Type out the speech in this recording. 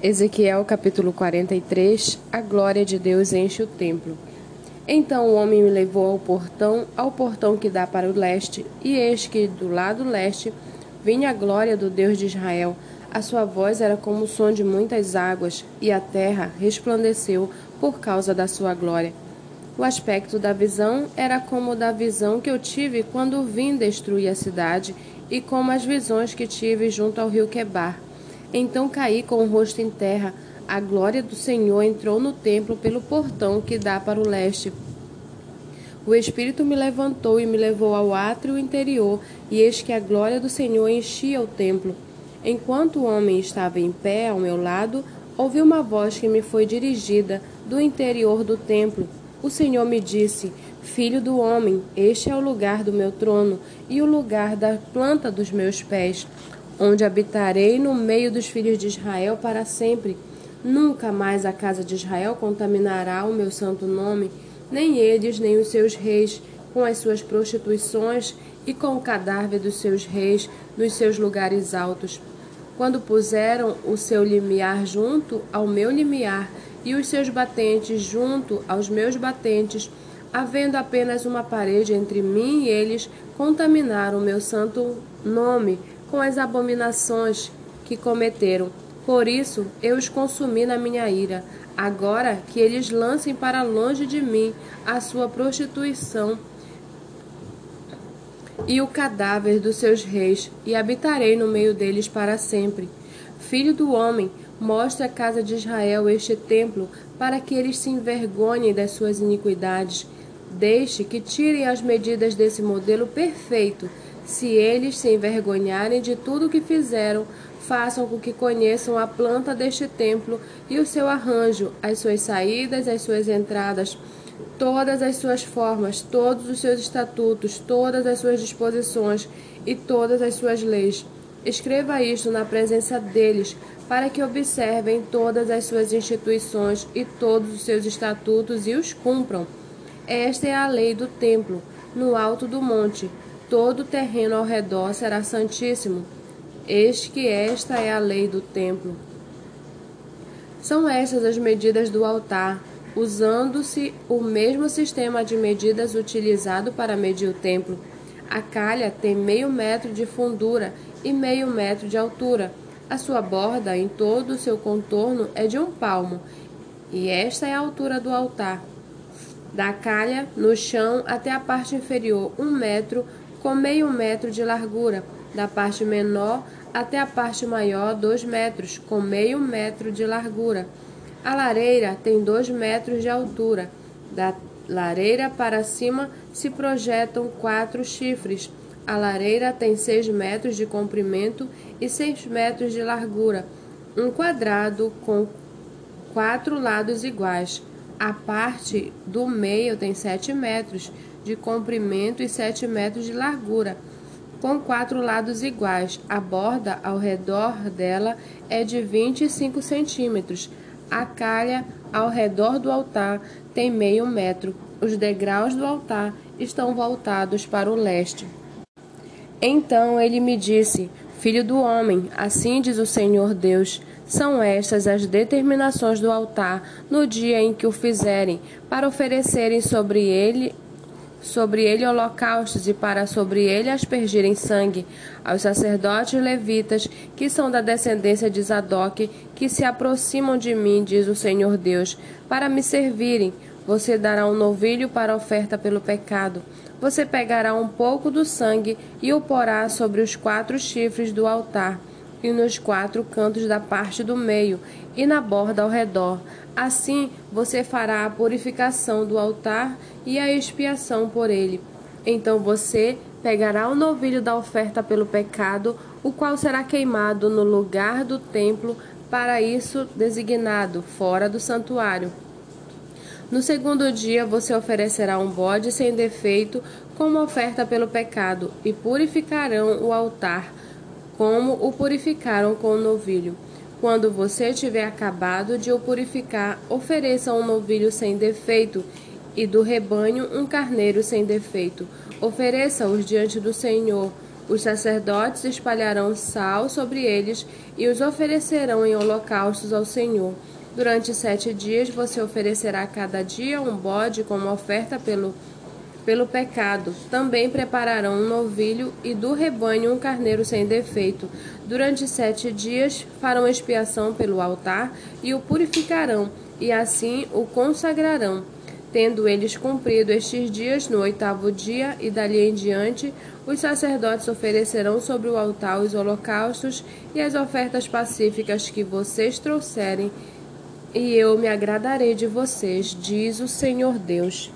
Ezequiel capítulo 43 A glória de Deus enche o templo. Então o homem me levou ao portão, ao portão que dá para o leste, e eis que do lado leste vinha a glória do Deus de Israel. A sua voz era como o som de muitas águas, e a terra resplandeceu por causa da sua glória. O aspecto da visão era como da visão que eu tive quando vim destruir a cidade, e como as visões que tive junto ao rio Quebar então caí com o rosto em terra. A glória do Senhor entrou no templo pelo portão que dá para o leste. O Espírito me levantou e me levou ao átrio interior, e eis que a glória do Senhor enchia o templo. Enquanto o homem estava em pé ao meu lado, ouvi uma voz que me foi dirigida do interior do templo. O Senhor me disse: Filho do homem, este é o lugar do meu trono e o lugar da planta dos meus pés onde habitarei no meio dos filhos de Israel para sempre. Nunca mais a casa de Israel contaminará o meu santo nome, nem eles, nem os seus reis, com as suas prostituições e com o cadáver dos seus reis nos seus lugares altos. Quando puseram o seu limiar junto ao meu limiar e os seus batentes junto aos meus batentes, havendo apenas uma parede entre mim e eles, contaminaram o meu santo nome com as abominações que cometeram. Por isso eu os consumi na minha ira. Agora que eles lancem para longe de mim a sua prostituição e o cadáver dos seus reis, e habitarei no meio deles para sempre. Filho do homem, mostre à casa de Israel este templo, para que eles se envergonhem das suas iniquidades. Deixe que tirem as medidas desse modelo perfeito se eles se envergonharem de tudo o que fizeram, façam com que conheçam a planta deste templo e o seu arranjo, as suas saídas, as suas entradas, todas as suas formas, todos os seus estatutos, todas as suas disposições e todas as suas leis. Escreva isto na presença deles, para que observem todas as suas instituições e todos os seus estatutos e os cumpram. Esta é a lei do templo, no alto do monte Todo o terreno ao redor será santíssimo. Eis que esta é a lei do templo. São estas as medidas do altar, usando-se o mesmo sistema de medidas utilizado para medir o templo. A calha tem meio metro de fundura e meio metro de altura. A sua borda, em todo o seu contorno, é de um palmo, e esta é a altura do altar. Da calha, no chão, até a parte inferior, um metro, com meio metro de largura, da parte menor até a parte maior, dois metros, com meio metro de largura. A lareira tem dois metros de altura. Da lareira para cima se projetam quatro chifres. A lareira tem seis metros de comprimento e seis metros de largura. Um quadrado com quatro lados iguais. A parte do meio tem sete metros de comprimento e 7 metros de largura, com quatro lados iguais. A borda ao redor dela é de 25 centímetros. A calha ao redor do altar tem meio metro. Os degraus do altar estão voltados para o leste. Então ele me disse: Filho do homem, assim diz o Senhor Deus. São estas as determinações do altar no dia em que o fizerem, para oferecerem sobre ele sobre ele holocaustos e para sobre ele aspergirem sangue, aos sacerdotes levitas, que são da descendência de Zadok, que se aproximam de mim, diz o Senhor Deus, para me servirem. Você dará um novilho para oferta pelo pecado. Você pegará um pouco do sangue e o porá sobre os quatro chifres do altar e nos quatro cantos da parte do meio e na borda ao redor. Assim você fará a purificação do altar e a expiação por ele. Então você pegará o novilho da oferta pelo pecado, o qual será queimado no lugar do templo para isso designado, fora do santuário. No segundo dia você oferecerá um bode sem defeito como oferta pelo pecado, e purificarão o altar como o purificaram com o novilho. Quando você tiver acabado de o purificar, ofereça um novilho sem defeito e do rebanho um carneiro sem defeito. Ofereça-os diante do Senhor Os sacerdotes espalharão sal sobre eles e os oferecerão em holocaustos ao Senhor. Durante sete dias você oferecerá cada dia um bode como oferta pelo, pelo pecado. Também prepararão um novilho e do rebanho um carneiro sem defeito. Durante sete dias farão expiação pelo altar e o purificarão, e assim o consagrarão. Tendo eles cumprido estes dias, no oitavo dia e dali em diante, os sacerdotes oferecerão sobre o altar os holocaustos e as ofertas pacíficas que vocês trouxerem, e eu me agradarei de vocês, diz o Senhor Deus.